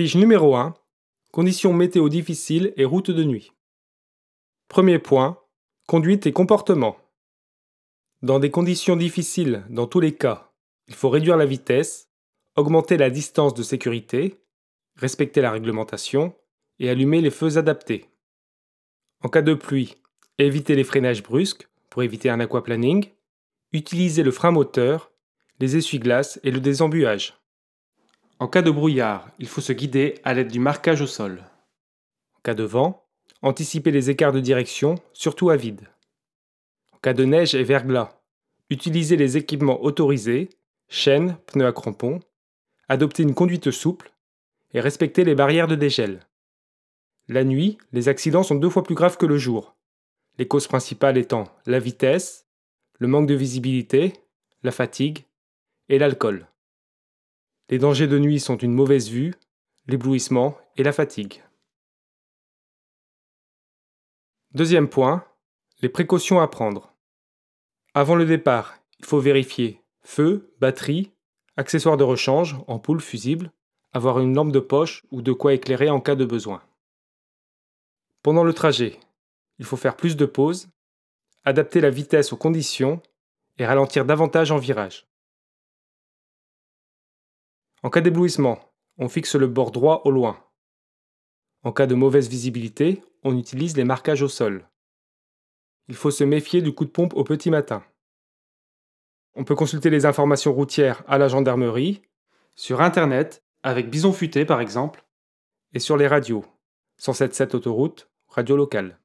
Fiche numéro 1. Conditions météo difficiles et route de nuit. Premier point. Conduite et comportement. Dans des conditions difficiles, dans tous les cas, il faut réduire la vitesse, augmenter la distance de sécurité, respecter la réglementation et allumer les feux adaptés. En cas de pluie, éviter les freinages brusques pour éviter un aquaplaning, utiliser le frein moteur, les essuie-glaces et le désembuage. En cas de brouillard, il faut se guider à l'aide du marquage au sol. En cas de vent, anticiper les écarts de direction, surtout à vide. En cas de neige et verglas, utiliser les équipements autorisés, chaînes, pneus à crampons, adopter une conduite souple et respecter les barrières de dégel. La nuit, les accidents sont deux fois plus graves que le jour. Les causes principales étant la vitesse, le manque de visibilité, la fatigue et l'alcool. Les dangers de nuit sont une mauvaise vue, l'éblouissement et la fatigue. Deuxième point, les précautions à prendre. Avant le départ, il faut vérifier feu, batterie, accessoires de rechange, ampoule, fusible, avoir une lampe de poche ou de quoi éclairer en cas de besoin. Pendant le trajet, il faut faire plus de pauses, adapter la vitesse aux conditions et ralentir davantage en virage. En cas d'éblouissement, on fixe le bord droit au loin. En cas de mauvaise visibilité, on utilise les marquages au sol. Il faut se méfier du coup de pompe au petit matin. On peut consulter les informations routières à la gendarmerie, sur Internet, avec Bison Futé par exemple, et sur les radios, 107.7 autoroute, radio locale.